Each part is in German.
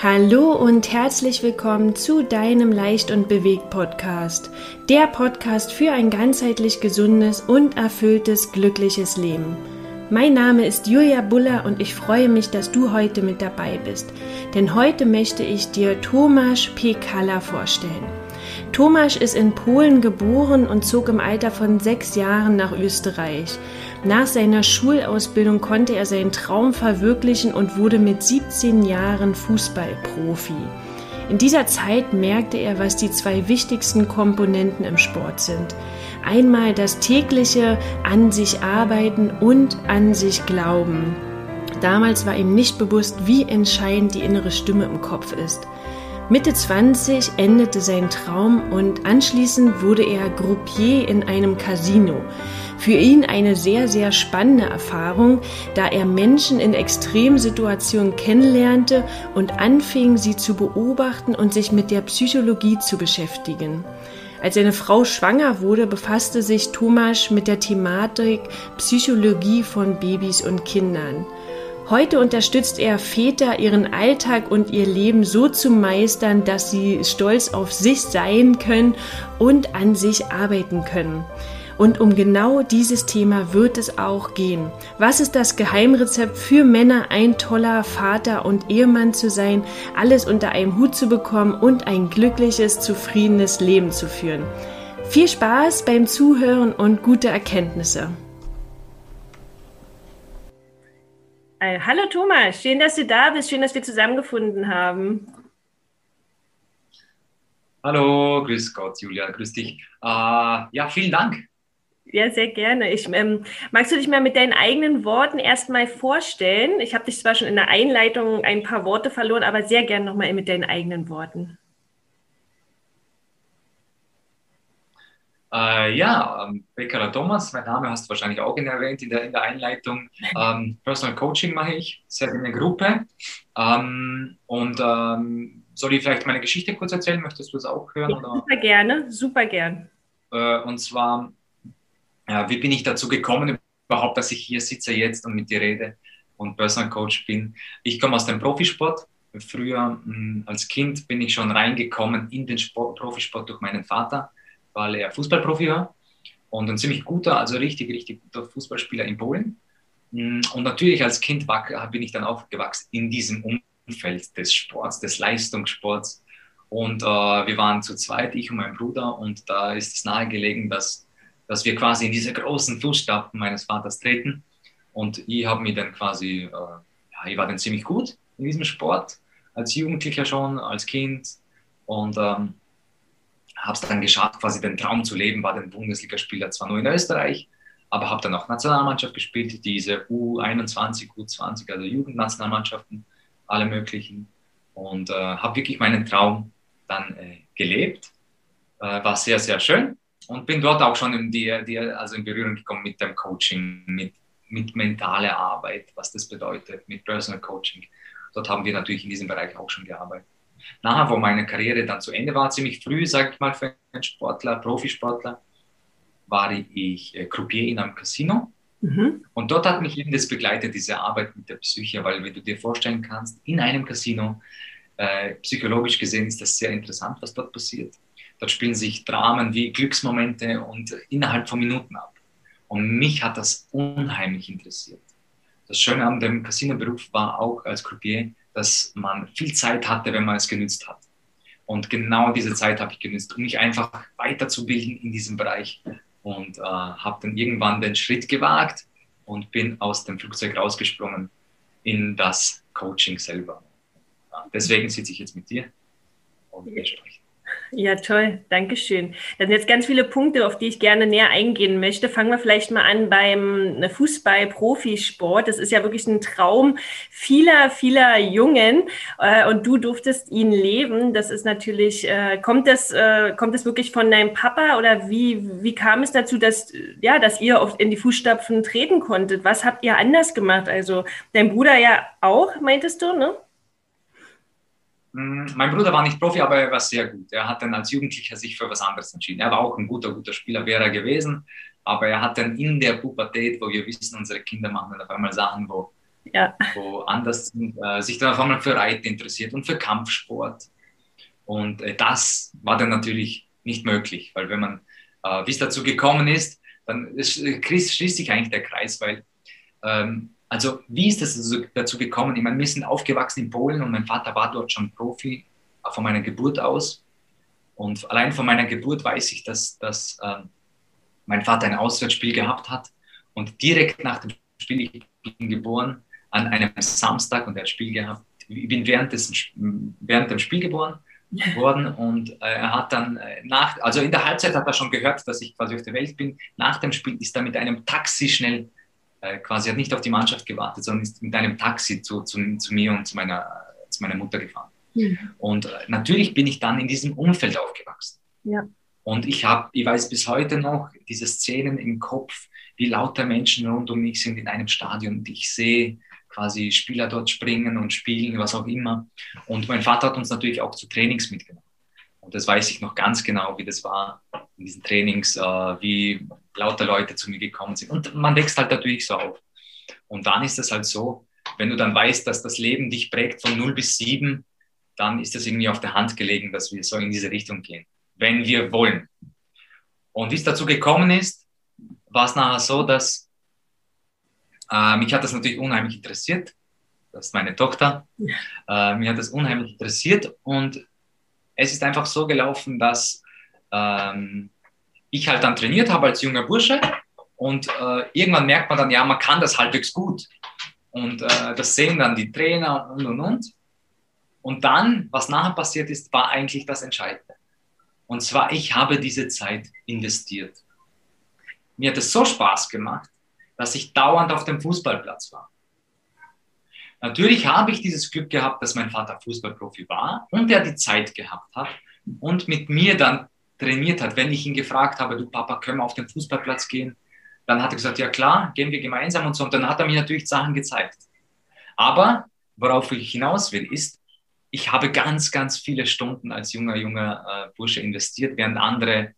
Hallo und herzlich willkommen zu deinem Leicht und Bewegt Podcast. Der Podcast für ein ganzheitlich gesundes und erfülltes, glückliches Leben. Mein Name ist Julia Buller und ich freue mich, dass du heute mit dabei bist. Denn heute möchte ich dir Tomasz Pekala vorstellen. Tomasz ist in Polen geboren und zog im Alter von sechs Jahren nach Österreich. Nach seiner Schulausbildung konnte er seinen Traum verwirklichen und wurde mit 17 Jahren Fußballprofi. In dieser Zeit merkte er, was die zwei wichtigsten Komponenten im Sport sind. Einmal das tägliche an sich arbeiten und an sich glauben. Damals war ihm nicht bewusst, wie entscheidend die innere Stimme im Kopf ist. Mitte 20 endete sein Traum und anschließend wurde er Groupier in einem Casino. Für ihn eine sehr, sehr spannende Erfahrung, da er Menschen in Extremsituationen kennenlernte und anfing, sie zu beobachten und sich mit der Psychologie zu beschäftigen. Als seine Frau schwanger wurde, befasste sich Thomas mit der Thematik Psychologie von Babys und Kindern. Heute unterstützt er Väter, ihren Alltag und ihr Leben so zu meistern, dass sie stolz auf sich sein können und an sich arbeiten können. Und um genau dieses Thema wird es auch gehen. Was ist das Geheimrezept für Männer, ein toller Vater und Ehemann zu sein, alles unter einem Hut zu bekommen und ein glückliches, zufriedenes Leben zu führen? Viel Spaß beim Zuhören und gute Erkenntnisse. Hallo Thomas, schön, dass du da bist, schön, dass wir zusammengefunden haben. Hallo, grüß Gott, Julia, grüß dich. Äh, ja, vielen Dank. Ja, sehr gerne. Ich, ähm, magst du dich mal mit deinen eigenen Worten erstmal vorstellen? Ich habe dich zwar schon in der Einleitung ein paar Worte verloren, aber sehr gerne nochmal mit deinen eigenen Worten. Äh, ja, ähm, Becker Thomas, mein Name hast du wahrscheinlich auch erwähnt in der, in der Einleitung. Ähm, Personal Coaching mache ich, sehr in der Gruppe. Ähm, und ähm, soll ich vielleicht meine Geschichte kurz erzählen? Möchtest du das auch hören? Ja, super gerne, super gern. Äh, und zwar, ja, wie bin ich dazu gekommen, überhaupt, dass ich hier sitze jetzt und mit dir rede und Personal Coach bin? Ich komme aus dem Profisport. Früher mh, hm, als Kind bin ich schon reingekommen in den Sport, Profisport durch meinen Vater weil er Fußballprofi war und ein ziemlich guter, also richtig, richtig guter Fußballspieler in Polen. Mm, und natürlich als Kind bin ich dann aufgewachsen in diesem Umfeld des Sports, des Leistungssports. Und äh, wir waren zu zweit, ich und mein Bruder, und da ist es nahegelegen, dass, dass wir quasi in diese großen Fußstapfen meines Vaters treten. Und ich habe mich dann quasi, äh, ja, ich war dann ziemlich gut in diesem Sport, als Jugendlicher schon, als Kind. Und ähm, habe es dann geschafft, quasi den Traum zu leben, war dann Bundesligaspieler zwar nur in Österreich, aber habe dann auch Nationalmannschaft gespielt, diese U21, U20, also Jugendnationalmannschaften, alle möglichen. Und äh, habe wirklich meinen Traum dann äh, gelebt. Äh, war sehr, sehr schön und bin dort auch schon in, die, die, also in Berührung gekommen mit dem Coaching, mit, mit mentaler Arbeit, was das bedeutet, mit Personal Coaching. Dort haben wir natürlich in diesem Bereich auch schon gearbeitet nachher, wo meine Karriere dann zu Ende war, ziemlich früh, sag ich mal, für einen Sportler, Profisportler, war ich äh, Croupier in einem Casino. Mhm. Und dort hat mich eben das begleitet, diese Arbeit mit der Psyche, weil wenn du dir vorstellen kannst, in einem Casino, äh, psychologisch gesehen ist das sehr interessant, was dort passiert. Dort spielen sich Dramen wie Glücksmomente und innerhalb von Minuten ab. Und mich hat das unheimlich interessiert. Das Schöne an dem Casino-Beruf war auch als Croupier, dass man viel Zeit hatte, wenn man es genützt hat. Und genau diese Zeit habe ich genützt, um mich einfach weiterzubilden in diesem Bereich. Und äh, habe dann irgendwann den Schritt gewagt und bin aus dem Flugzeug rausgesprungen in das Coaching selber. Ja, deswegen sitze ich jetzt mit dir und wir sprechen. Ja, toll, Dankeschön. Das sind jetzt ganz viele Punkte, auf die ich gerne näher eingehen möchte. Fangen wir vielleicht mal an beim Fußball-Profisport. Das ist ja wirklich ein Traum vieler, vieler Jungen äh, und du durftest ihn leben. Das ist natürlich, äh, kommt, das, äh, kommt das wirklich von deinem Papa oder wie, wie kam es dazu, dass, ja, dass ihr auf, in die Fußstapfen treten konntet? Was habt ihr anders gemacht? Also dein Bruder ja auch, meintest du, ne? Mm, mein Bruder war nicht Profi, aber er war sehr gut. Er hat dann als Jugendlicher sich für was anderes entschieden. Er war auch ein guter, guter Spieler, wäre er gewesen. Aber er hat dann in der Pubertät, wo wir wissen, unsere Kinder machen dann auf einmal Sachen, wo ja. woanders äh, sich dann auf einmal für Reiten interessiert und für Kampfsport. Und äh, das war dann natürlich nicht möglich, weil wenn man, äh, wie es dazu gekommen ist, dann ist, äh, schließt sich eigentlich der Kreis, weil, ähm, also wie ist es dazu gekommen? Ich meine, wir sind aufgewachsen in Polen und mein Vater war dort schon Profi von meiner Geburt aus. Und allein von meiner Geburt weiß ich, dass, dass äh, mein Vater ein Auswärtsspiel gehabt hat und direkt nach dem Spiel, ich bin geboren an einem Samstag und er hat Spiel gehabt. Ich bin während, des, während dem Spiel geboren worden und äh, er hat dann äh, nach, also in der Halbzeit hat er schon gehört, dass ich quasi auf der Welt bin. Nach dem Spiel ist er mit einem Taxi schnell, äh, quasi hat nicht auf die Mannschaft gewartet, sondern ist mit einem Taxi zu, zu, zu mir und zu meiner, zu meiner Mutter gefahren. Mhm. Und äh, natürlich bin ich dann in diesem Umfeld aufgewachsen. Ja. Und ich habe, ich weiß bis heute noch diese Szenen im Kopf, wie lauter Menschen rund um mich sind in einem Stadion und ich sehe quasi Spieler dort springen und spielen, was auch immer. Und mein Vater hat uns natürlich auch zu Trainings mitgenommen. Und das weiß ich noch ganz genau, wie das war in diesen Trainings, äh, wie lauter Leute zu mir gekommen sind. Und man wächst halt natürlich so auf. Und dann ist es halt so, wenn du dann weißt, dass das Leben dich prägt von 0 bis 7, dann ist es irgendwie auf der Hand gelegen, dass wir so in diese Richtung gehen, wenn wir wollen. Und wie es dazu gekommen ist, war es nachher so, dass äh, mich hat das natürlich unheimlich interessiert. Das ist meine Tochter. Äh, mich hat das unheimlich interessiert und es ist einfach so gelaufen, dass ähm, ich halt dann trainiert habe als junger Bursche und äh, irgendwann merkt man dann, ja, man kann das halbwegs gut. Und äh, das sehen dann die Trainer und und und. Und dann, was nachher passiert ist, war eigentlich das Entscheidende. Und zwar, ich habe diese Zeit investiert. Mir hat es so Spaß gemacht, dass ich dauernd auf dem Fußballplatz war. Natürlich habe ich dieses Glück gehabt, dass mein Vater Fußballprofi war und er die Zeit gehabt hat und mit mir dann trainiert hat. Wenn ich ihn gefragt habe, du Papa, können wir auf den Fußballplatz gehen? Dann hat er gesagt, ja klar, gehen wir gemeinsam und so. Und dann hat er mir natürlich Sachen gezeigt. Aber worauf ich hinaus will, ist, ich habe ganz, ganz viele Stunden als junger, junger äh, Bursche investiert, während andere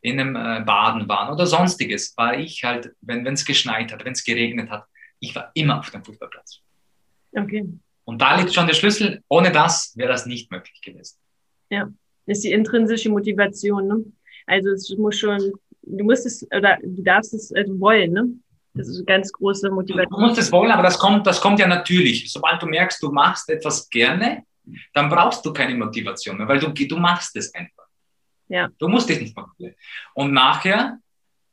in einem äh, Baden waren oder sonstiges, war ich halt, wenn es geschneit hat, wenn es geregnet hat, ich war immer auf dem Fußballplatz. Okay. Und da liegt schon der Schlüssel. Ohne das wäre das nicht möglich gewesen. Ja, das ist die intrinsische Motivation. Ne? Also es muss schon, du musst es oder du darfst es also wollen. Ne? Das ist eine ganz große Motivation. Du musst es wollen, aber das kommt, das kommt ja natürlich. Sobald du merkst, du machst etwas gerne, dann brauchst du keine Motivation mehr, weil du, du machst es einfach. Ja. Du musst dich nicht machen. Und nachher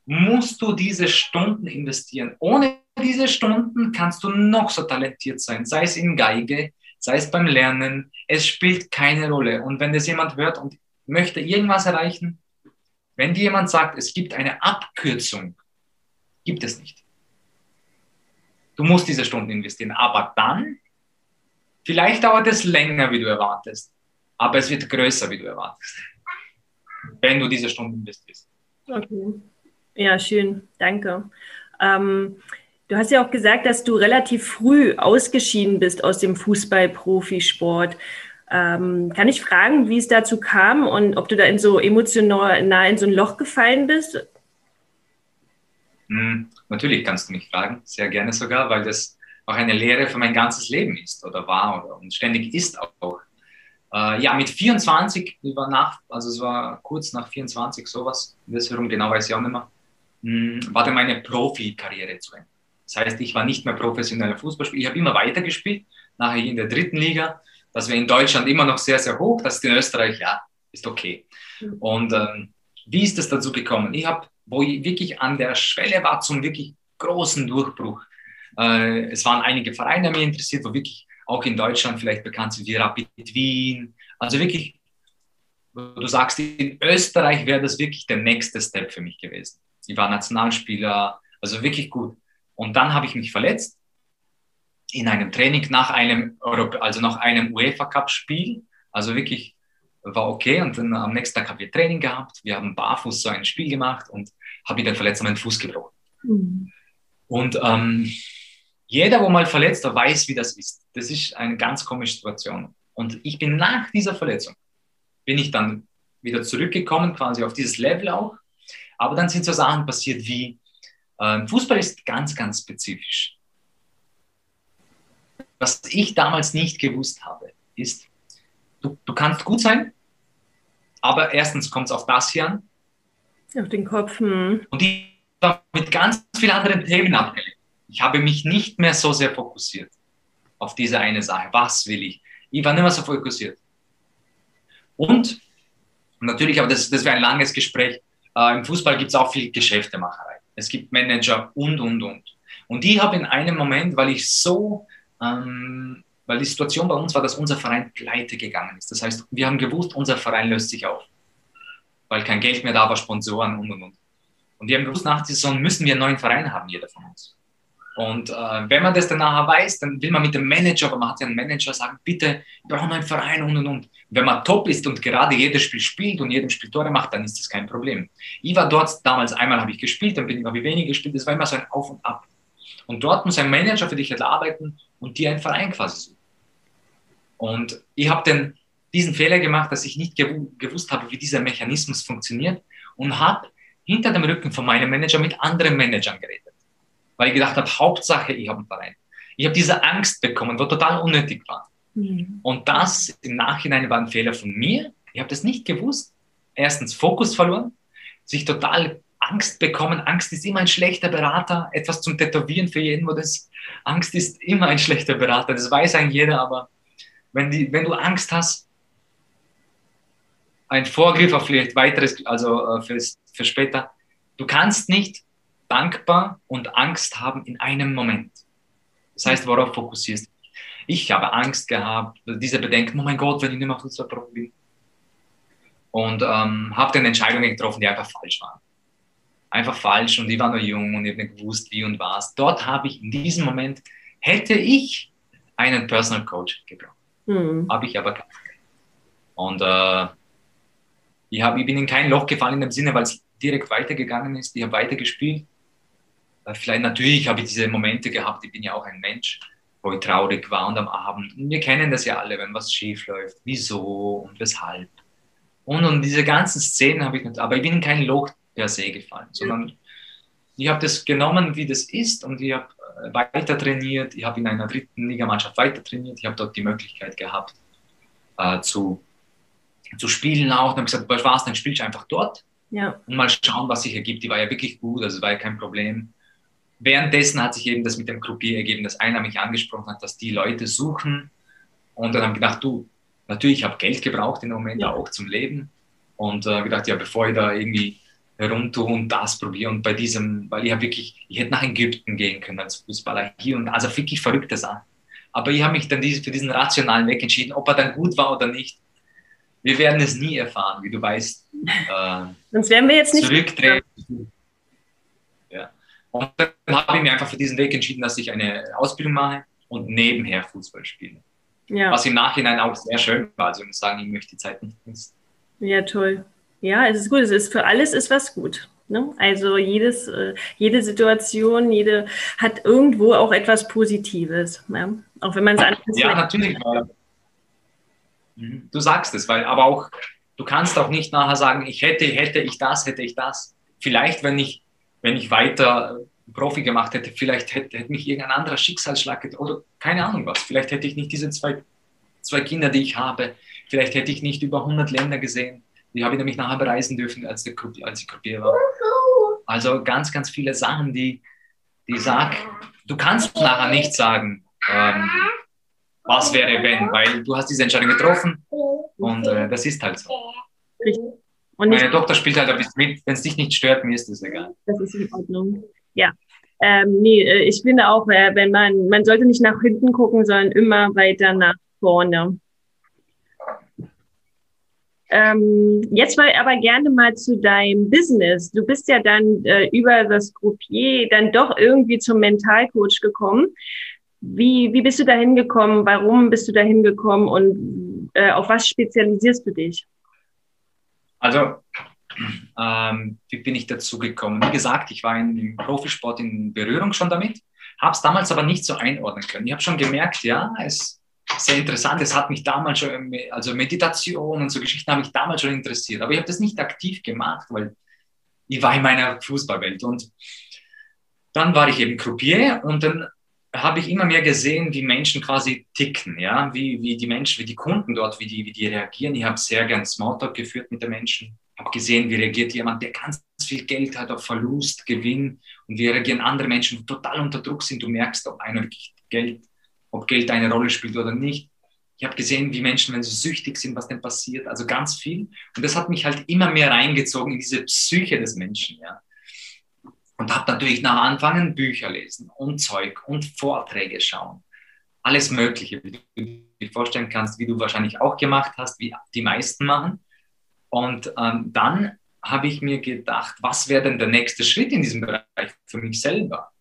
musst du diese Stunden investieren. Ohne diese Stunden kannst du noch so talentiert sein, sei es in Geige, sei es beim Lernen. Es spielt keine Rolle. Und wenn das jemand hört und möchte irgendwas erreichen, wenn dir jemand sagt, es gibt eine Abkürzung, gibt es nicht. Du musst diese Stunden investieren. Aber dann, vielleicht dauert es länger, wie du erwartest, aber es wird größer, wie du erwartest wenn du diese Stunden investierst. Okay. Ja, schön. Danke. Ähm, du hast ja auch gesagt, dass du relativ früh ausgeschieden bist aus dem Fußball-Profisport. Ähm, kann ich fragen, wie es dazu kam und ob du da in so emotional nah in so ein Loch gefallen bist? Hm, natürlich kannst du mich fragen, sehr gerne sogar, weil das auch eine Lehre für mein ganzes Leben ist oder war oder und ständig ist auch. Äh, ja, mit 24, war nach, also es war kurz nach 24, sowas, das herum genau weiß ich auch nicht mehr, hm, war dann meine Profikarriere zu Ende. Das heißt, ich war nicht mehr professioneller Fußballspieler. Ich habe immer weiter gespielt, nachher in der dritten Liga. Das wäre in Deutschland immer noch sehr, sehr hoch. Das ist in Österreich, ja, ist okay. Mhm. Und ähm, wie ist es dazu gekommen? Ich habe, wo ich wirklich an der Schwelle war zum wirklich großen Durchbruch. Äh, es waren einige Vereine mir interessiert, wo wirklich auch in Deutschland vielleicht bekannt sind wie Rapid Wien. Also wirklich, du sagst, in Österreich wäre das wirklich der nächste Step für mich gewesen. Ich war Nationalspieler, also wirklich gut. Und dann habe ich mich verletzt in einem Training nach einem, also nach einem UEFA Cup Spiel. Also wirklich war okay. Und dann am nächsten Tag haben wir Training gehabt. Wir haben barfuß so ein Spiel gemacht und habe dann verletzt meinen Fuß gebrochen. Mhm. Und ähm, jeder, wo mal verletzt war, weiß, wie das ist. Das ist eine ganz komische Situation. Und ich bin nach dieser Verletzung, bin ich dann wieder zurückgekommen, quasi auf dieses Level auch. Aber dann sind so Sachen passiert wie, äh, Fußball ist ganz, ganz spezifisch. was ich damals nicht gewusst habe, ist, du, du kannst gut sein, aber erstens kommt es auf das hier an. Auf den Kopf. Hm. Und ich war mit ganz vielen anderen Themen abgelenkt. Ich habe mich nicht mehr so sehr fokussiert auf diese eine Sache. Was will ich? Ich war nicht mehr so fokussiert. Und natürlich, aber das, das wäre ein langes Gespräch. Äh, Im Fußball gibt es auch viel Geschäftemacherei. Es gibt Manager und, und, und. Und ich habe in einem Moment, weil ich so, ähm, weil die Situation bei uns war, dass unser Verein pleite gegangen ist. Das heißt, wir haben gewusst, unser Verein löst sich auf, weil kein Geld mehr da war, Sponsoren und, und, und. Und wir haben gewusst, nach der Saison müssen wir einen neuen Verein haben, jeder von uns. Und äh, wenn man das dann nachher weiß, dann will man mit dem Manager, aber man hat ja einen Manager, sagen, bitte, wir brauchen einen Verein und und und. Wenn man top ist und gerade jedes Spiel spielt und jedem Spiel Tore macht, dann ist das kein Problem. Ich war dort damals, einmal habe ich gespielt, dann bin ich, habe ich weniger gespielt, das war immer so ein Auf und Ab. Und dort muss ein Manager für dich halt arbeiten und dir einen Verein quasi suchen. Und ich habe dann diesen Fehler gemacht, dass ich nicht gewusst habe, wie dieser Mechanismus funktioniert und habe hinter dem Rücken von meinem Manager mit anderen Managern geredet weil ich gedacht habe, Hauptsache, ich habe einen Verein. Ich habe diese Angst bekommen, wo total unnötig war. Mhm. Und das im Nachhinein war ein Fehler von mir. Ich habe das nicht gewusst. Erstens Fokus verloren, sich total Angst bekommen. Angst ist immer ein schlechter Berater. Etwas zum Tätowieren für jeden, wo das Angst ist immer ein schlechter Berater. Das weiß eigentlich jeder, aber wenn, die, wenn du Angst hast, ein Vorgriff auf vielleicht weiteres, also äh, für, für später, du kannst nicht dankbar und Angst haben in einem Moment. Das heißt, worauf fokussierst du dich? Ich habe Angst gehabt, diese Bedenken, oh mein Gott, wenn ich nicht mehr Fußballprofi bin. Und ähm, habe dann Entscheidungen getroffen, die einfach falsch waren. Einfach falsch und ich war noch jung und ich habe nicht gewusst, wie und was. Dort habe ich in diesem Moment, hätte ich einen Personal Coach gebraucht. Mhm. Habe ich aber keinen. Und äh, ich, hab, ich bin in kein Loch gefallen in dem Sinne, weil es direkt weitergegangen ist. Ich habe weitergespielt vielleicht natürlich habe ich diese Momente gehabt, ich bin ja auch ein Mensch, wo ich traurig war und am Abend. Und wir kennen das ja alle, wenn was schief läuft. Wieso und weshalb. Und, und diese ganzen Szenen habe ich nicht, aber ich bin in kein Loch per se gefallen, sondern ich habe das genommen, wie das ist und ich habe äh, weiter trainiert. Ich habe in einer dritten Ligamannschaft weiter trainiert. Ich habe dort die Möglichkeit gehabt, äh, zu, zu spielen auch. Und habe gesagt, was war's, dann spielst du einfach dort. Ja. Und mal schauen, was sich ergibt. Die war ja wirklich gut, also war ja kein Problem währenddessen hat sich eben das mit dem Croupier ergeben, dass einer mich angesprochen hat, dass die Leute suchen. Und dann haben gedacht, du, natürlich, ich habe Geld gebraucht im Moment ja. auch zum Leben. Und äh, gedacht, ja, bevor ich da irgendwie herumtue und das probiere und bei diesem, weil ich habe wirklich, ich hätte nach Ägypten gehen können als Fußballer hier und also wirklich verrückte Sachen. Aber ich habe mich dann für diesen rationalen Weg entschieden, ob er dann gut war oder nicht. Wir werden es nie erfahren, wie du weißt. Äh, Sonst wären wir jetzt nicht. Zurückdrehen. Und dann habe ich mir einfach für diesen Weg entschieden, dass ich eine Ausbildung mache und nebenher Fußball spiele. Ja. Was im Nachhinein auch sehr schön war. Also ich muss sagen, ich möchte die Zeit nicht missen. Ja, toll. Ja, es ist gut. Es ist für alles ist was gut. Ne? Also jedes, äh, jede Situation, jede hat irgendwo auch etwas Positives. Ja? Auch wenn man es anders Ja, natürlich. Mhm. Du sagst es, weil aber auch, du kannst auch nicht nachher sagen, ich hätte, hätte ich das, hätte ich das. Vielleicht, wenn ich wenn ich weiter Profi gemacht hätte, vielleicht hätte, hätte mich irgendein anderer Schicksalsschlag oder keine Ahnung was. Vielleicht hätte ich nicht diese zwei, zwei Kinder, die ich habe. Vielleicht hätte ich nicht über 100 Länder gesehen. Die habe ich nämlich nachher bereisen dürfen, als, der, als ich Gruppier war. Also ganz, ganz viele Sachen, die, die sag, du kannst nachher nicht sagen, ähm, was wäre wenn, weil du hast diese Entscheidung getroffen und äh, das ist halt so. Richtig. Und Meine Tochter spielt halt ein bisschen mit. Wenn es dich nicht stört, mir ist das egal. Das ist in Ordnung. Ja. Ähm, nee, äh, ich finde auch, äh, wenn man, man sollte nicht nach hinten gucken, sondern immer weiter nach vorne. Ähm, jetzt mal aber gerne mal zu deinem Business. Du bist ja dann äh, über das Groupier dann doch irgendwie zum Mentalcoach gekommen. Wie, wie bist du da hingekommen? Warum bist du da hingekommen und äh, auf was spezialisierst du dich? Also, ähm, wie bin ich dazu gekommen? Wie gesagt, ich war in, im Profisport in Berührung schon damit, habe es damals aber nicht so einordnen können. Ich habe schon gemerkt, ja, es ist sehr interessant, es hat mich damals schon, also Meditation und so Geschichten haben mich damals schon interessiert, aber ich habe das nicht aktiv gemacht, weil ich war in meiner Fußballwelt und dann war ich eben Croupier und dann habe ich immer mehr gesehen, wie Menschen quasi ticken, ja, wie, wie die Menschen, wie die Kunden dort, wie die, wie die reagieren. Ich habe sehr gern Smalltalk geführt mit den Menschen, habe gesehen, wie reagiert jemand, der ganz viel Geld hat auf Verlust, Gewinn und wie reagieren andere Menschen, die total unter Druck sind. Du merkst, ob einer Geld, ob Geld eine Rolle spielt oder nicht. Ich habe gesehen, wie Menschen, wenn sie süchtig sind, was denn passiert. Also ganz viel. Und das hat mich halt immer mehr reingezogen in diese Psyche des Menschen, ja. Und habe natürlich nach anfangen Bücher lesen und Zeug und Vorträge schauen. Alles Mögliche, wie du dir vorstellen kannst, wie du wahrscheinlich auch gemacht hast, wie die meisten machen. Und ähm, dann habe ich mir gedacht, was wäre denn der nächste Schritt in diesem Bereich für mich selber?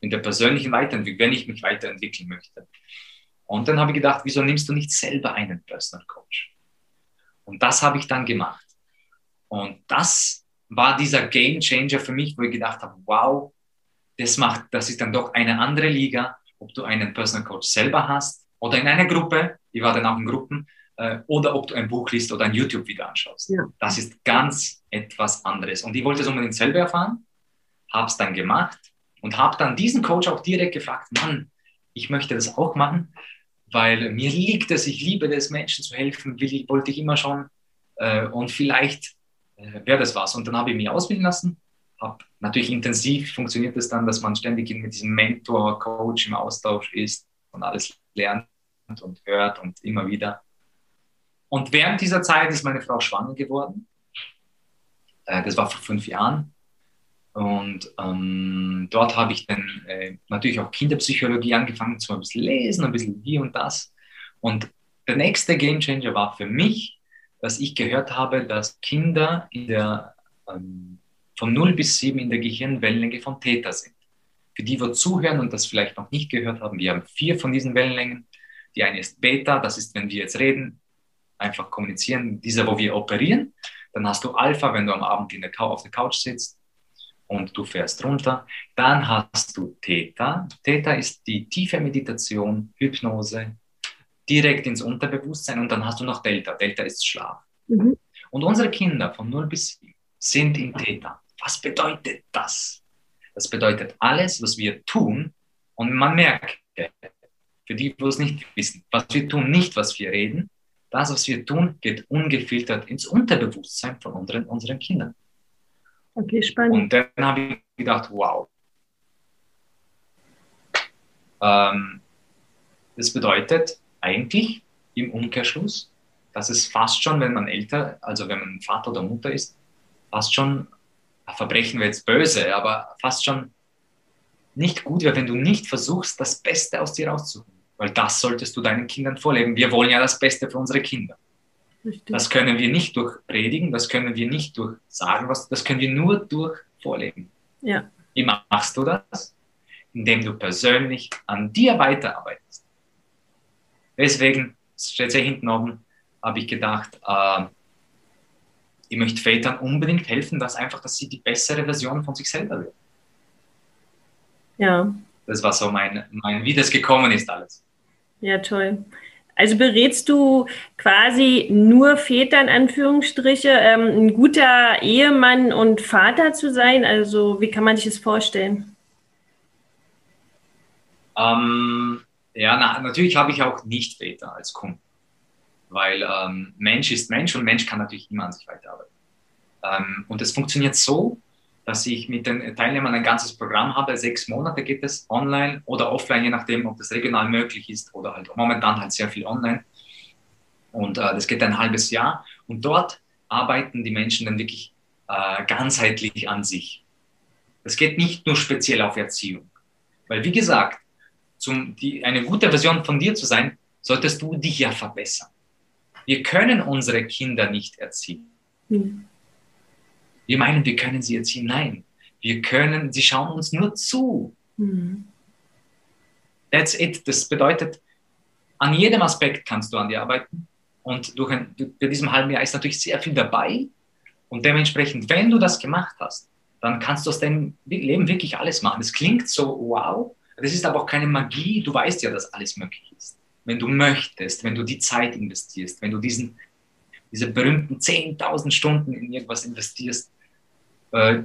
In der persönlichen Weiterentwicklung, wenn ich mich weiterentwickeln möchte. Und dann habe ich gedacht, wieso nimmst du nicht selber einen Personal Coach? Und das habe ich dann gemacht. Und das war dieser Game Changer für mich, wo ich gedacht habe, wow, das macht, das ist dann doch eine andere Liga, ob du einen Personal Coach selber hast oder in einer Gruppe, ich war dann auch in Gruppen, äh, oder ob du ein Buch liest oder ein YouTube-Video anschaust. Ja. Das ist ganz etwas anderes. Und ich wollte es unbedingt selber erfahren, habe es dann gemacht und habe dann diesen Coach auch direkt gefragt, Mann, ich möchte das auch machen, weil mir liegt es, ich liebe es, Menschen zu helfen, will, wollte ich immer schon. Äh, und vielleicht äh, wäre das was. Und dann habe ich mich ausbilden lassen. Hab, natürlich intensiv funktioniert es das dann, dass man ständig mit diesem Mentor, Coach im Austausch ist und alles lernt und hört und immer wieder. Und während dieser Zeit ist meine Frau schwanger geworden. Äh, das war vor fünf Jahren. Und ähm, dort habe ich dann äh, natürlich auch Kinderpsychologie angefangen, zu lesen, ein bisschen wie und das. Und der nächste Gamechanger war für mich, dass ich gehört habe, dass Kinder in der, ähm, von 0 bis 7 in der Gehirnwellenlänge von Theta sind. Für die, die zuhören und das vielleicht noch nicht gehört haben, wir haben vier von diesen Wellenlängen. Die eine ist Beta, das ist, wenn wir jetzt reden, einfach kommunizieren, dieser, wo wir operieren. Dann hast du Alpha, wenn du am Abend der auf der Couch sitzt und du fährst runter. Dann hast du Theta. Theta ist die tiefe Meditation, Hypnose, direkt ins Unterbewusstsein und dann hast du noch Delta. Delta ist Schlaf. Mhm. Und unsere Kinder von 0 bis 7 sind in Theta. Was bedeutet das? Das bedeutet alles, was wir tun und man merkt, für die, die es nicht wissen, was wir tun, nicht was wir reden, das, was wir tun, geht ungefiltert ins Unterbewusstsein von unseren, unseren Kindern. Okay, spannend. Und dann habe ich gedacht, wow. Ähm, das bedeutet, eigentlich im Umkehrschluss, dass es fast schon, wenn man älter, also wenn man Vater oder Mutter ist, fast schon, Verbrechen wäre jetzt böse, aber fast schon nicht gut wäre, wenn du nicht versuchst, das Beste aus dir rauszuholen. Weil das solltest du deinen Kindern vorleben. Wir wollen ja das Beste für unsere Kinder. Richtig. Das können wir nicht durch Predigen, das können wir nicht durch sagen, was, das können wir nur durch Vorleben. Ja. Wie machst du das? Indem du persönlich an dir weiterarbeitest. Deswegen steht ja hinten oben, habe ich gedacht, äh, ich möchte Vätern unbedingt helfen, dass einfach, dass sie die bessere Version von sich selber werden. Ja. Das war so mein, mein, wie das gekommen ist alles. Ja, toll. Also berätst du quasi nur Väter in Anführungsstriche, ähm, ein guter Ehemann und Vater zu sein? Also wie kann man sich das vorstellen? Ähm, ja, na, natürlich habe ich auch Nicht-Väter als Kunden, weil ähm, Mensch ist Mensch und Mensch kann natürlich immer an sich weiterarbeiten. Ähm, und es funktioniert so, dass ich mit den Teilnehmern ein ganzes Programm habe. Sechs Monate geht es online oder offline, je nachdem, ob das regional möglich ist oder halt momentan halt sehr viel online. Und äh, das geht ein halbes Jahr. Und dort arbeiten die Menschen dann wirklich äh, ganzheitlich an sich. Das geht nicht nur speziell auf Erziehung. Weil, wie gesagt, zum, die, eine gute Version von dir zu sein, solltest du dich ja verbessern. Wir können unsere Kinder nicht erziehen. Mhm. Wir meinen, wir können sie erziehen. Nein, wir können, sie schauen uns nur zu. Mhm. That's it. Das bedeutet, an jedem Aspekt kannst du an dir arbeiten. Und durch ein, bei diesem halben Jahr ist natürlich sehr viel dabei. Und dementsprechend, wenn du das gemacht hast, dann kannst du aus deinem Leben wirklich alles machen. Es klingt so wow, das ist aber auch keine Magie. Du weißt ja, dass alles möglich ist. Wenn du möchtest, wenn du die Zeit investierst, wenn du diesen, diese berühmten 10.000 Stunden in irgendwas investierst, äh,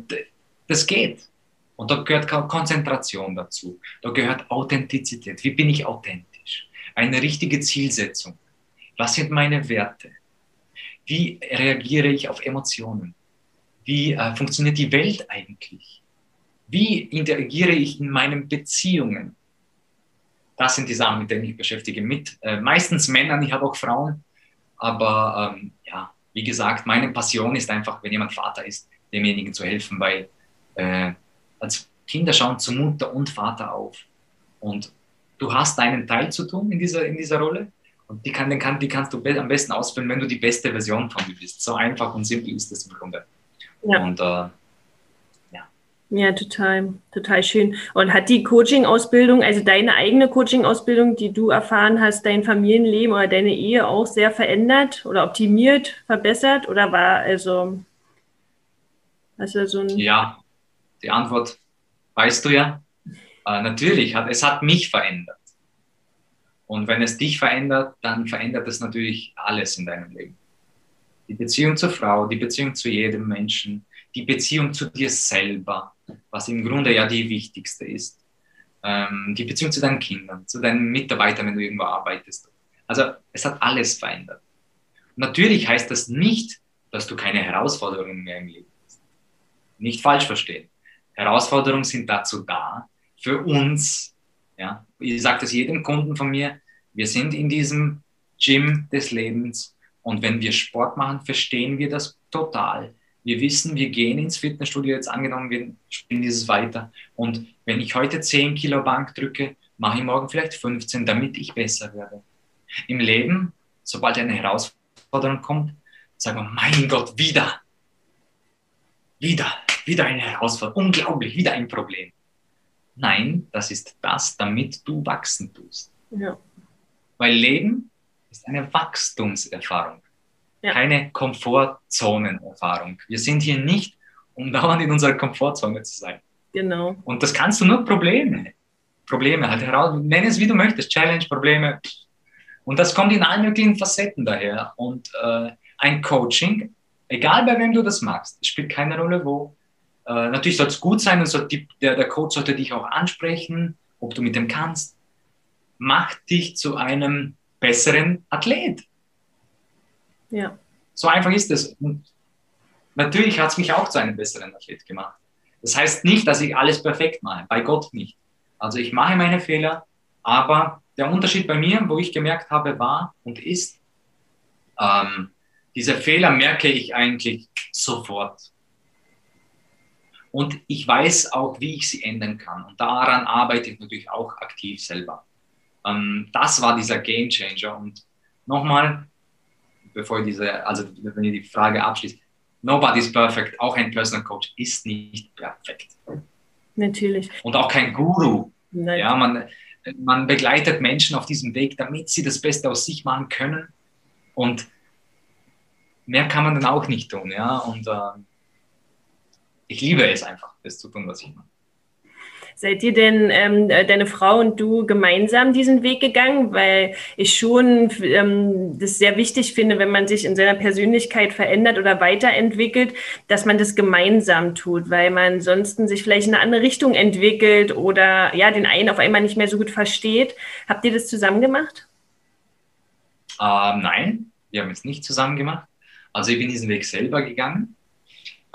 das geht. Und da gehört Konzentration dazu. Da gehört Authentizität. Wie bin ich authentisch? Eine richtige Zielsetzung. Was sind meine Werte? Wie reagiere ich auf Emotionen? Wie äh, funktioniert die Welt eigentlich? Wie interagiere ich in meinen Beziehungen? Das sind die Sachen, mit denen ich beschäftige. Mit äh, meistens Männern, ich habe auch Frauen. Aber ähm, ja, wie gesagt, meine Passion ist einfach, wenn jemand Vater ist, demjenigen zu helfen, weil äh, als Kinder schauen zu Mutter und Vater auf. Und du hast deinen Teil zu tun in dieser, in dieser Rolle. Und die, kann, den kann, die kannst du am besten ausfüllen, wenn du die beste Version von dir bist. So einfach und simpel ist das im Grunde. Ja. Und äh, ja, total, total schön. Und hat die Coaching-Ausbildung, also deine eigene Coaching-Ausbildung, die du erfahren hast, dein Familienleben oder deine Ehe auch sehr verändert oder optimiert, verbessert? Oder war also, also so ein. Ja, die Antwort weißt du ja. Äh, natürlich, hat, es hat mich verändert. Und wenn es dich verändert, dann verändert es natürlich alles in deinem Leben. Die Beziehung zur Frau, die Beziehung zu jedem Menschen, die Beziehung zu dir selber, was im Grunde ja die wichtigste ist. Ähm, die Beziehung zu deinen Kindern, zu deinen Mitarbeitern, wenn du irgendwo arbeitest. Also es hat alles verändert. natürlich heißt das nicht, dass du keine Herausforderungen mehr im Leben hast. Nicht falsch verstehen. Herausforderungen sind dazu da, für uns, ja, ich sage das jedem Kunden von mir, wir sind in diesem Gym des Lebens und wenn wir Sport machen, verstehen wir das total. Wir wissen, wir gehen ins Fitnessstudio, jetzt angenommen, wir spielen dieses weiter. Und wenn ich heute 10 Kilo Bank drücke, mache ich morgen vielleicht 15, damit ich besser werde. Im Leben, sobald eine Herausforderung kommt, sagen wir, mein Gott, wieder. Wieder, wieder eine Herausforderung. Unglaublich, wieder ein Problem. Nein, das ist das, damit du wachsen tust. Ja. Weil Leben ist eine Wachstumserfahrung ja. keine Komfortzonenerfahrung. Wir sind hier nicht, um dauernd in unserer Komfortzone zu sein. Genau. Und das kannst du nur Probleme, Probleme halt heraus, nenn es wie du möchtest, Challenge, Probleme. Und das kommt in allen möglichen Facetten daher. Und äh, ein Coaching, egal bei wem du das machst, spielt keine Rolle wo. Äh, natürlich soll es gut sein und so die, der, der Coach sollte dich auch ansprechen, ob du mit dem kannst. Macht dich zu einem besseren Athlet. Ja. So einfach ist es. Natürlich hat es mich auch zu einem besseren Athlet gemacht. Das heißt nicht, dass ich alles perfekt mache, bei Gott nicht. Also ich mache meine Fehler, aber der Unterschied bei mir, wo ich gemerkt habe, war und ist, ähm, diese Fehler merke ich eigentlich sofort. Und ich weiß auch, wie ich sie ändern kann. Und daran arbeite ich natürlich auch aktiv selber. Ähm, das war dieser Game Changer. Und nochmal, bevor ich diese, also wenn ihr die Frage abschließt, nobody is perfect, auch ein Personal Coach ist nicht perfekt. Natürlich. Und auch kein Guru. Nein. Ja, man, man begleitet Menschen auf diesem Weg, damit sie das Beste aus sich machen können. Und mehr kann man dann auch nicht tun. Ja? Und äh, ich liebe es einfach, das zu tun, was ich mache. Seid ihr denn, ähm, deine Frau und du, gemeinsam diesen Weg gegangen? Weil ich schon ähm, das sehr wichtig finde, wenn man sich in seiner Persönlichkeit verändert oder weiterentwickelt, dass man das gemeinsam tut, weil man sonst sich vielleicht in eine andere Richtung entwickelt oder ja, den einen auf einmal nicht mehr so gut versteht. Habt ihr das zusammen gemacht? Ähm, nein, wir haben es nicht zusammen gemacht. Also ich bin diesen Weg selber gegangen.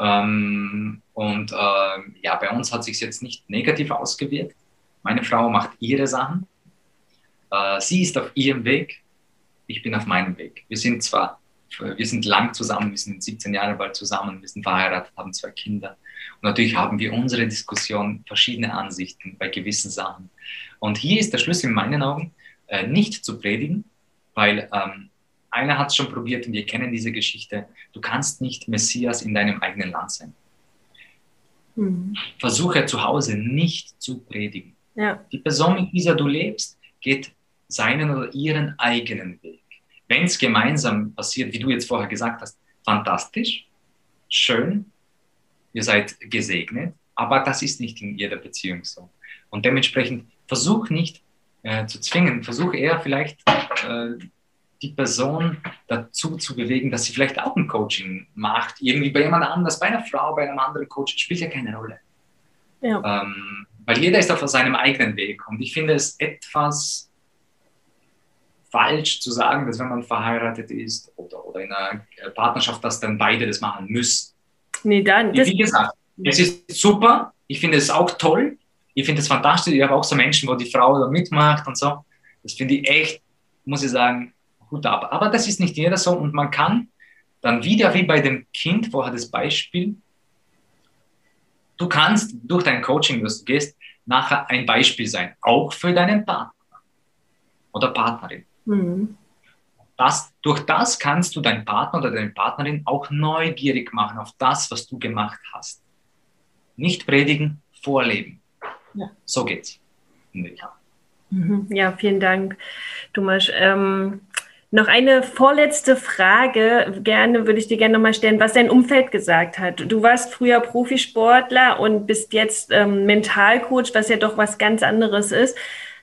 Ähm, und äh, ja, bei uns hat sich jetzt nicht negativ ausgewirkt. Meine Frau macht ihre Sachen. Äh, sie ist auf ihrem Weg. Ich bin auf meinem Weg. Wir sind zwar, wir sind lang zusammen, wir sind 17 Jahre bald zusammen, wir sind verheiratet, haben zwei Kinder. Und natürlich haben wir unsere Diskussion, verschiedene Ansichten bei gewissen Sachen. Und hier ist der Schlüssel in meinen Augen, äh, nicht zu predigen, weil ähm, einer hat es schon probiert und wir kennen diese Geschichte. Du kannst nicht Messias in deinem eigenen Land sein. Mhm. Versuche zu Hause nicht zu predigen. Ja. Die Person, mit dieser du lebst, geht seinen oder ihren eigenen Weg. Wenn es gemeinsam passiert, wie du jetzt vorher gesagt hast, fantastisch, schön, ihr seid gesegnet, aber das ist nicht in jeder Beziehung so. Und dementsprechend versuch nicht äh, zu zwingen, versuch eher vielleicht äh, die Person dazu zu bewegen, dass sie vielleicht auch ein Coaching macht, irgendwie bei jemand anders, bei einer Frau, bei einem anderen Coach, spielt ja keine Rolle. Ja. Ähm, weil jeder ist auf seinem eigenen Weg. Und ich finde es etwas falsch zu sagen, dass wenn man verheiratet ist oder, oder in einer Partnerschaft, dass dann beide das machen müssen. Nee, dann. Wie gesagt, es ist super. Ich finde es auch toll. Ich finde es fantastisch. Ich habe auch so Menschen, wo die Frau da mitmacht und so. Das finde ich echt, muss ich sagen, gut ab. Aber das ist nicht jeder so und man kann dann wieder wie bei dem Kind, vorher das Beispiel, du kannst durch dein Coaching, das du gehst, nachher ein Beispiel sein, auch für deinen Partner oder Partnerin. Mhm. Das, durch das kannst du deinen Partner oder deine Partnerin auch neugierig machen auf das, was du gemacht hast. Nicht predigen, vorleben. Ja. So geht's. Ja. Mhm. ja, vielen Dank, Thomas. Ähm, noch eine vorletzte Frage, gerne würde ich dir gerne nochmal stellen, was dein Umfeld gesagt hat. Du warst früher Profisportler und bist jetzt ähm, Mentalcoach, was ja doch was ganz anderes ist.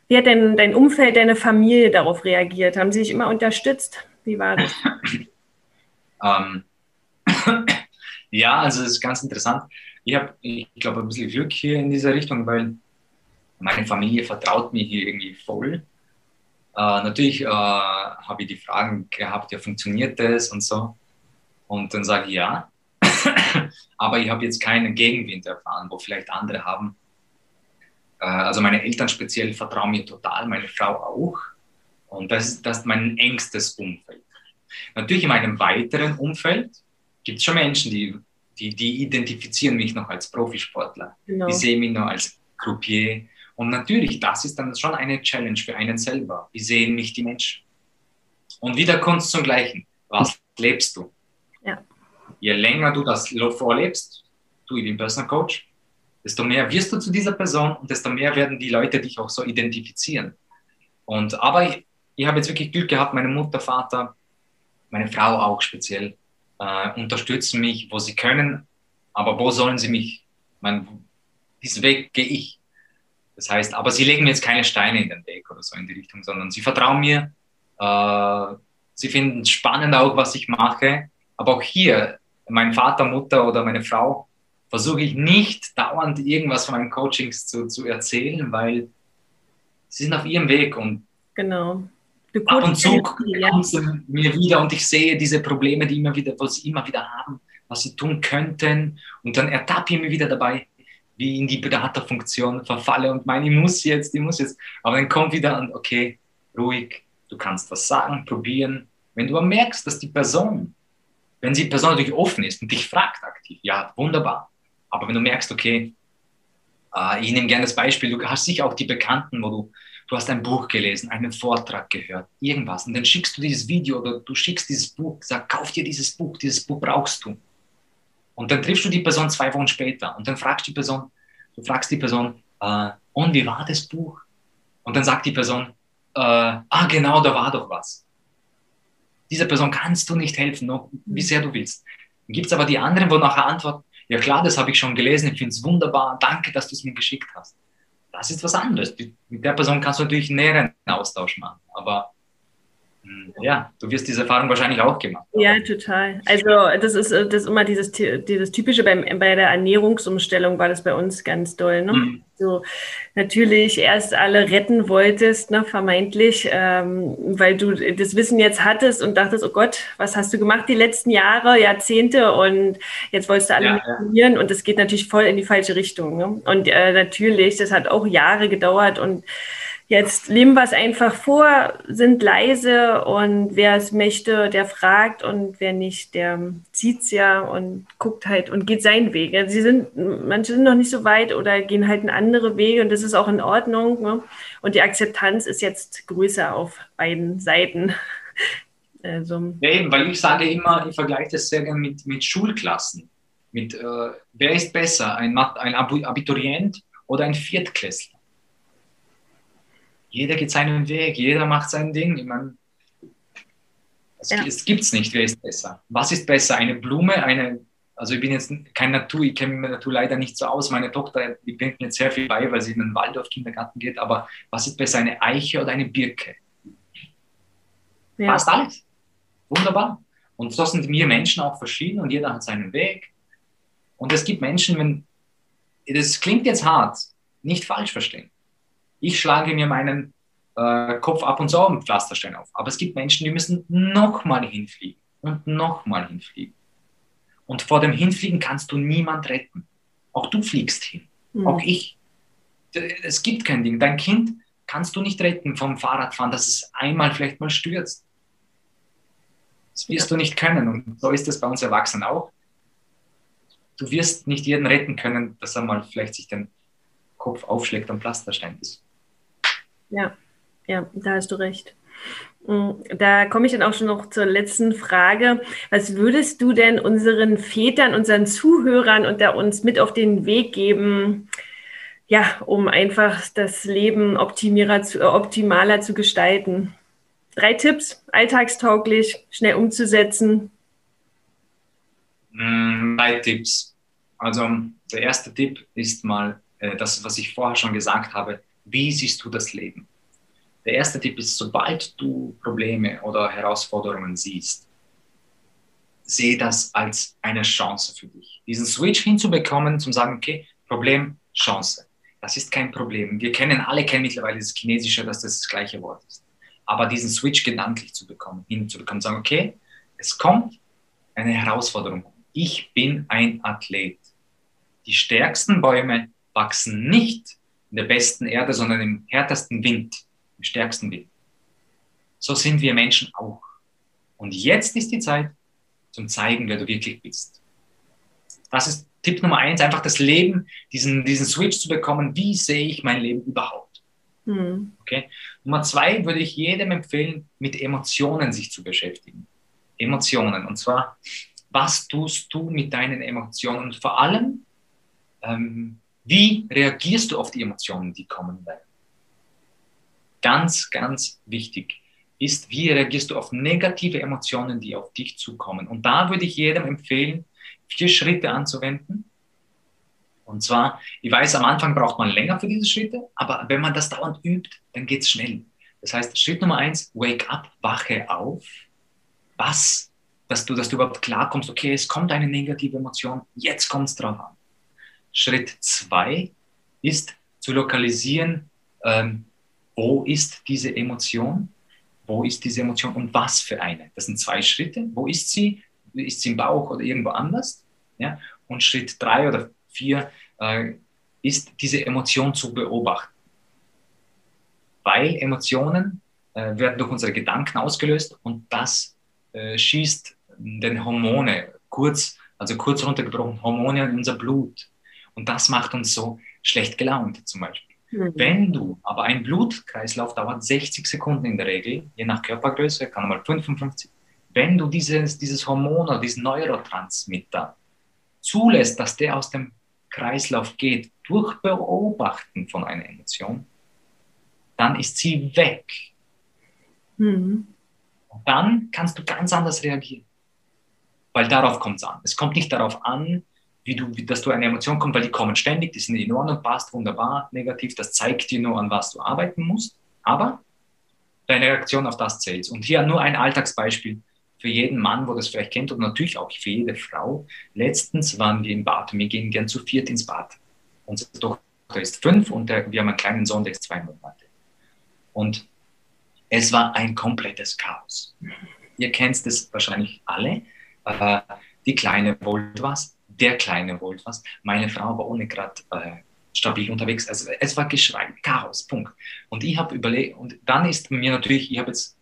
Wie hat denn dein Umfeld, deine Familie darauf reagiert? Haben sie dich immer unterstützt? Wie war das? ähm, ja, also es ist ganz interessant. Ich habe, ich glaube, ein bisschen Glück hier in dieser Richtung, weil meine Familie vertraut mir hier irgendwie voll. Äh, natürlich äh, habe ich die Fragen gehabt, ja, funktioniert das und so. Und dann sage ich ja. Aber ich habe jetzt keinen Gegenwind erfahren, wo vielleicht andere haben. Äh, also meine Eltern speziell vertrauen mir total, meine Frau auch. Und das ist, das ist mein engstes Umfeld. Natürlich in meinem weiteren Umfeld gibt es schon Menschen, die, die, die identifizieren mich noch als Profisportler. Genau. Die sehen mich noch als Croupier, und natürlich, das ist dann schon eine Challenge für einen selber. Wie sehen mich die Menschen? Und wieder Kunst zum Gleichen. Was lebst du? Ja. Je länger du das vorlebst, du, ich bin Personal Coach, desto mehr wirst du zu dieser Person und desto mehr werden die Leute dich auch so identifizieren. Und, aber ich, ich habe jetzt wirklich Glück gehabt, meine Mutter, Vater, meine Frau auch speziell, äh, unterstützen mich, wo sie können, aber wo sollen sie mich? Mein, diesen Weg gehe ich. Das heißt, aber sie legen mir jetzt keine Steine in den Weg oder so in die Richtung, sondern sie vertrauen mir. Äh, sie finden es spannend auch, was ich mache. Aber auch hier, mein Vater, Mutter oder meine Frau, versuche ich nicht dauernd irgendwas von meinen Coachings zu, zu erzählen, weil sie sind auf ihrem Weg und genau. ab und zu kommen sie mir wieder und ich sehe diese Probleme, die immer wieder, was sie immer wieder haben, was sie tun könnten und dann ertappe ich mich wieder dabei, wie in die Beraterfunktion verfalle und meine, ich muss jetzt, ich muss jetzt. Aber dann kommt wieder an, okay, ruhig, du kannst was sagen, probieren. Wenn du merkst, dass die Person, wenn die Person natürlich offen ist und dich fragt aktiv, ja, wunderbar. Aber wenn du merkst, okay, äh, ich nehme gerne das Beispiel, du hast sicher auch die Bekannten, wo du, du hast ein Buch gelesen, einen Vortrag gehört, irgendwas, und dann schickst du dieses Video oder du schickst dieses Buch, sag, kauf dir dieses Buch, dieses Buch brauchst du. Und dann triffst du die Person zwei Wochen später und dann fragst die Person, du fragst die Person, äh, und wie war das Buch? Und dann sagt die Person, äh, ah genau, da war doch was. Dieser Person kannst du nicht helfen, noch, wie sehr du willst. Gibt es aber die anderen, wo nachher antworten, ja klar, das habe ich schon gelesen, ich finde es wunderbar, danke, dass du es mir geschickt hast. Das ist was anderes. Mit der Person kannst du natürlich einen näheren Austausch machen, aber ja, du wirst diese Erfahrung wahrscheinlich auch gemacht. Haben. Ja, total. Also das ist, das ist immer dieses, dieses Typische beim, bei der Ernährungsumstellung war das bei uns ganz doll. Ne? Mhm. So natürlich erst alle retten wolltest, ne, vermeintlich, ähm, weil du das Wissen jetzt hattest und dachtest, oh Gott, was hast du gemacht die letzten Jahre, Jahrzehnte und jetzt wolltest du alle ja, ja. und das geht natürlich voll in die falsche Richtung. Ne? Und äh, natürlich, das hat auch Jahre gedauert und Jetzt leben wir es einfach vor, sind leise und wer es möchte, der fragt und wer nicht, der zieht es ja und guckt halt und geht seinen Weg. Also sie sind, manche sind noch nicht so weit oder gehen halt in andere Wege und das ist auch in Ordnung. Ne? Und die Akzeptanz ist jetzt größer auf beiden Seiten. Also. Ja, eben, weil ich sage immer, ich vergleiche das sehr gerne mit, mit Schulklassen. Mit, äh, wer ist besser, ein, ein Abiturient oder ein Viertklässler? Jeder geht seinen Weg, jeder macht sein Ding. Ich meine, es, ja. es gibt es nicht, wer ist besser. Was ist besser? Eine Blume, eine, also ich bin jetzt kein Natur, ich kenne mich mit Natur leider nicht so aus. Meine Tochter, die bringt mir jetzt sehr viel bei, weil sie in den Waldorf-Kindergarten geht, aber was ist besser, eine Eiche oder eine Birke? Ja. Passt alles. Wunderbar. Und so sind wir Menschen auch verschieden und jeder hat seinen Weg. Und es gibt Menschen, wenn das klingt jetzt hart, nicht falsch verstehen. Ich schlage mir meinen äh, Kopf ab und zu auf mit Pflasterstein auf. Aber es gibt Menschen, die müssen nochmal hinfliegen und nochmal hinfliegen. Und vor dem Hinfliegen kannst du niemand retten. Auch du fliegst hin. Mhm. Auch ich. Es gibt kein Ding. Dein Kind kannst du nicht retten vom Fahrradfahren, dass es einmal vielleicht mal stürzt. Das wirst ja. du nicht können. Und so ist es bei uns Erwachsenen auch. Du wirst nicht jeden retten können, dass er mal vielleicht sich den Kopf aufschlägt am Pflasterstein ist. Ja, ja, da hast du recht. Mm, da komme ich dann auch schon noch zur letzten Frage. Was würdest du denn unseren Vätern, unseren Zuhörern da uns mit auf den Weg geben, ja, um einfach das Leben zu, äh, optimaler zu gestalten? Drei Tipps, alltagstauglich, schnell umzusetzen. Mm, drei Tipps. Also der erste Tipp ist mal äh, das, was ich vorher schon gesagt habe. Wie siehst du das Leben? Der erste Tipp ist, sobald du Probleme oder Herausforderungen siehst, sehe das als eine Chance für dich. Diesen Switch hinzubekommen, zum sagen, okay, Problem, Chance. Das ist kein Problem. Wir kennen, alle kennen mittlerweile das Chinesische, dass das das gleiche Wort ist. Aber diesen Switch gedanklich zu bekommen, hinzubekommen, sagen, okay, es kommt eine Herausforderung. Ich bin ein Athlet. Die stärksten Bäume wachsen nicht in der besten Erde, sondern im härtesten Wind im stärksten Willen. So sind wir Menschen auch. Und jetzt ist die Zeit zum Zeigen, wer du wirklich bist. Das ist Tipp Nummer eins, einfach das Leben, diesen, diesen Switch zu bekommen. Wie sehe ich mein Leben überhaupt? Mhm. Okay. Nummer zwei würde ich jedem empfehlen, mit Emotionen sich zu beschäftigen. Emotionen. Und zwar, was tust du mit deinen Emotionen? Und vor allem, ähm, wie reagierst du auf die Emotionen, die kommen werden? ganz, ganz wichtig ist, wie reagierst du auf negative Emotionen, die auf dich zukommen. Und da würde ich jedem empfehlen, vier Schritte anzuwenden. Und zwar, ich weiß, am Anfang braucht man länger für diese Schritte, aber wenn man das dauernd übt, dann geht es schnell. Das heißt, Schritt Nummer eins, wake up, wache auf. Was? Dass du, dass du überhaupt klarkommst, okay, es kommt eine negative Emotion, jetzt kommt es drauf an. Schritt zwei ist zu lokalisieren, ähm, wo ist diese Emotion? Wo ist diese Emotion und was für eine? Das sind zwei Schritte. Wo ist sie? Ist sie im Bauch oder irgendwo anders? Ja? Und Schritt drei oder vier äh, ist diese Emotion zu beobachten. Weil Emotionen äh, werden durch unsere Gedanken ausgelöst und das äh, schießt den Hormone, kurz, also kurz runtergebrochen, Hormone in unser Blut. Und das macht uns so schlecht gelaunt zum Beispiel. Mhm. Wenn du, aber ein Blutkreislauf dauert 60 Sekunden in der Regel, je nach Körpergröße, kann mal 55. Wenn du dieses, dieses Hormon oder diesen Neurotransmitter zulässt, dass der aus dem Kreislauf geht, durch Beobachten von einer Emotion, dann ist sie weg. Mhm. Dann kannst du ganz anders reagieren. Weil darauf kommt es an. Es kommt nicht darauf an, wie du, dass du eine Emotion kommt, weil die kommen ständig, die sind in Ordnung, passt wunderbar, negativ, das zeigt dir nur, an was du arbeiten musst, aber deine Reaktion auf das zählt. Und hier nur ein Alltagsbeispiel für jeden Mann, wo das vielleicht kennt und natürlich auch für jede Frau. Letztens waren wir im Bad und wir gehen gern zu viert ins Bad. Unsere Tochter ist fünf und der, wir haben einen kleinen Sohn, der ist zwei Monate. Und es war ein komplettes Chaos. Ihr kennt es wahrscheinlich alle. Die Kleine wollte was, der Kleine wollte was. Meine Frau war ohne gerade äh, stabil unterwegs. Also es war Geschrei, Chaos, Punkt. Und ich habe überlegt, und dann ist mir natürlich, ich habe jetzt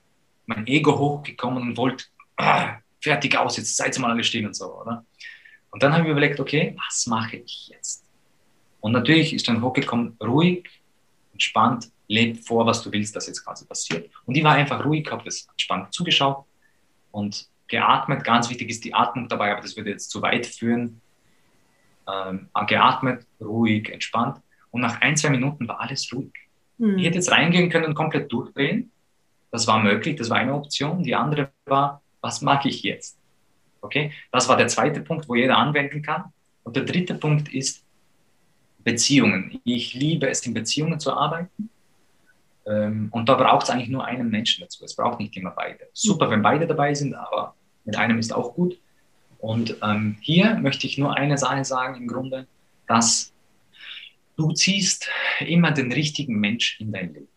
mein Ego hochgekommen und wollte, ah, fertig aus, jetzt seid ihr mal alle stehen und so, oder? Und dann habe ich überlegt, okay, was mache ich jetzt? Und natürlich ist dann hochgekommen, ruhig, entspannt, leb vor, was du willst, dass jetzt quasi passiert. Und ich war einfach ruhig, habe das entspannt zugeschaut und geatmet. Ganz wichtig ist die Atmung dabei, aber das würde jetzt zu weit führen ähm, geatmet, ruhig, entspannt. Und nach ein, zwei Minuten war alles ruhig. Mhm. Ich hätte jetzt reingehen können und komplett durchdrehen. Das war möglich, das war eine Option. Die andere war, was mache ich jetzt? Okay, das war der zweite Punkt, wo jeder anwenden kann. Und der dritte Punkt ist Beziehungen. Ich liebe es, in Beziehungen zu arbeiten. Ähm, und da braucht es eigentlich nur einen Menschen dazu. Es braucht nicht immer beide. Super, wenn beide dabei sind, aber mit einem ist auch gut. Und ähm, hier möchte ich nur eine Sache sagen im Grunde, dass du ziehst immer den richtigen Mensch in dein Leben.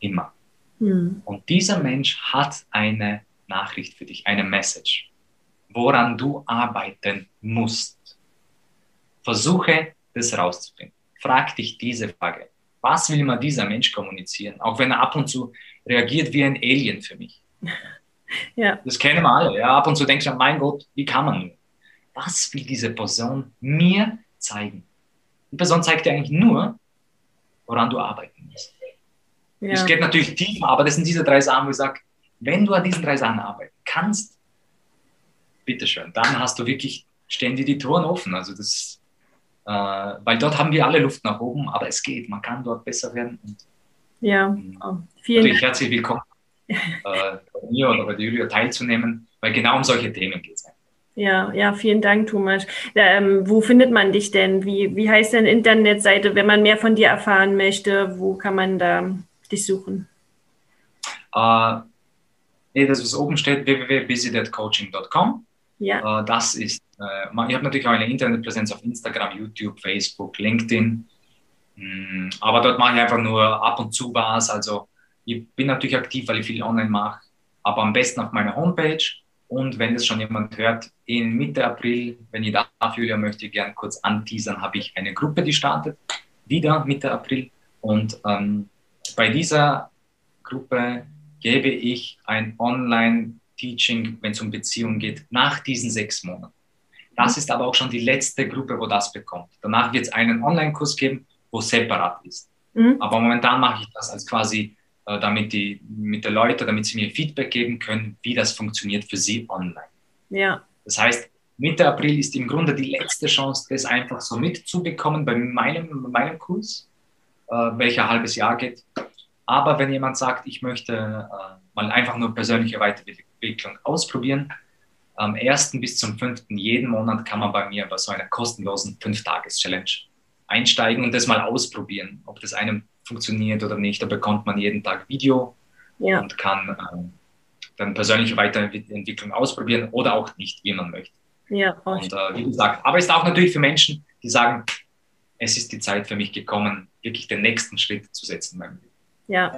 Immer. Mhm. Und dieser Mensch hat eine Nachricht für dich, eine Message, woran du arbeiten musst. Versuche das rauszufinden. Frag dich diese Frage. Was will mir dieser Mensch kommunizieren? Auch wenn er ab und zu reagiert wie ein Alien für mich. Ja. Das kennen wir alle. Ja, ab und zu denkst du, mein Gott, wie kann man nur? Was will diese Person mir zeigen? Die Person zeigt dir eigentlich nur, woran du arbeiten musst. Ja. Es geht natürlich tiefer, aber das sind diese drei Sachen, wo ich sage, wenn du an diesen drei Sachen arbeiten kannst, bitteschön, dann hast du wirklich, stehen dir die Toren offen. Also das, äh, weil dort haben wir alle Luft nach oben, aber es geht, man kann dort besser werden. Und, ja, ähm, oh, vielen Dank. Herzlich willkommen, äh, mir oder bei Julia teilzunehmen, weil genau um solche Themen geht es. Ja, ja, vielen Dank, Thomas. Ähm, wo findet man dich denn? Wie, wie heißt deine Internetseite, wenn man mehr von dir erfahren möchte? Wo kann man da dich suchen? Uh, das, was oben steht, www.busydeadcoaching.com. Ja. Uh, das ist, uh, ich habe natürlich auch eine Internetpräsenz auf Instagram, YouTube, Facebook, LinkedIn. Mm, aber dort mache ich einfach nur ab und zu was. Also ich bin natürlich aktiv, weil ich viel online mache. Aber am besten auf meiner Homepage und wenn es schon jemand hört, in Mitte April, wenn ihr dafür möchte ich gerne kurz anteasern, habe ich eine Gruppe, die startet, wieder Mitte April. Und ähm, bei dieser Gruppe gebe ich ein Online-Teaching, wenn es um Beziehungen geht, nach diesen sechs Monaten. Das ist aber auch schon die letzte Gruppe, wo das bekommt. Danach wird es einen Online-Kurs geben, wo separat ist. Mhm. Aber momentan mache ich das als quasi damit die mit der Leute, damit sie mir Feedback geben können, wie das funktioniert für sie online. Ja. Das heißt, Mitte April ist im Grunde die letzte Chance, das einfach so mitzubekommen bei meinem, meinem Kurs, äh, welcher halbes Jahr geht. Aber wenn jemand sagt, ich möchte äh, mal einfach nur persönliche Weiterentwicklung ausprobieren, am 1. bis zum 5. jeden Monat kann man bei mir bei so einer kostenlosen 5-Tages-Challenge einsteigen und das mal ausprobieren, ob das einem funktioniert oder nicht. Da bekommt man jeden Tag Video ja. und kann ähm, dann persönliche Weiterentwicklung ausprobieren oder auch nicht, wie man möchte. Ja, und äh, wie gesagt, aber es ist auch natürlich für Menschen, die sagen, es ist die Zeit für mich gekommen, wirklich den nächsten Schritt zu setzen in meinem Leben. Ja,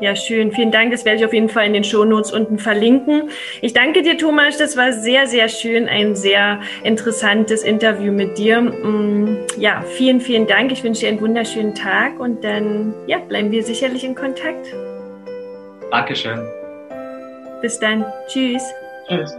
ja, schön. Vielen Dank. Das werde ich auf jeden Fall in den Shownotes unten verlinken. Ich danke dir, Thomas. Das war sehr, sehr schön. Ein sehr interessantes Interview mit dir. Mm, ja, vielen, vielen Dank. Ich wünsche dir einen wunderschönen Tag und dann ja, bleiben wir sicherlich in Kontakt. Dankeschön. Bis dann. Tschüss. Tschüss.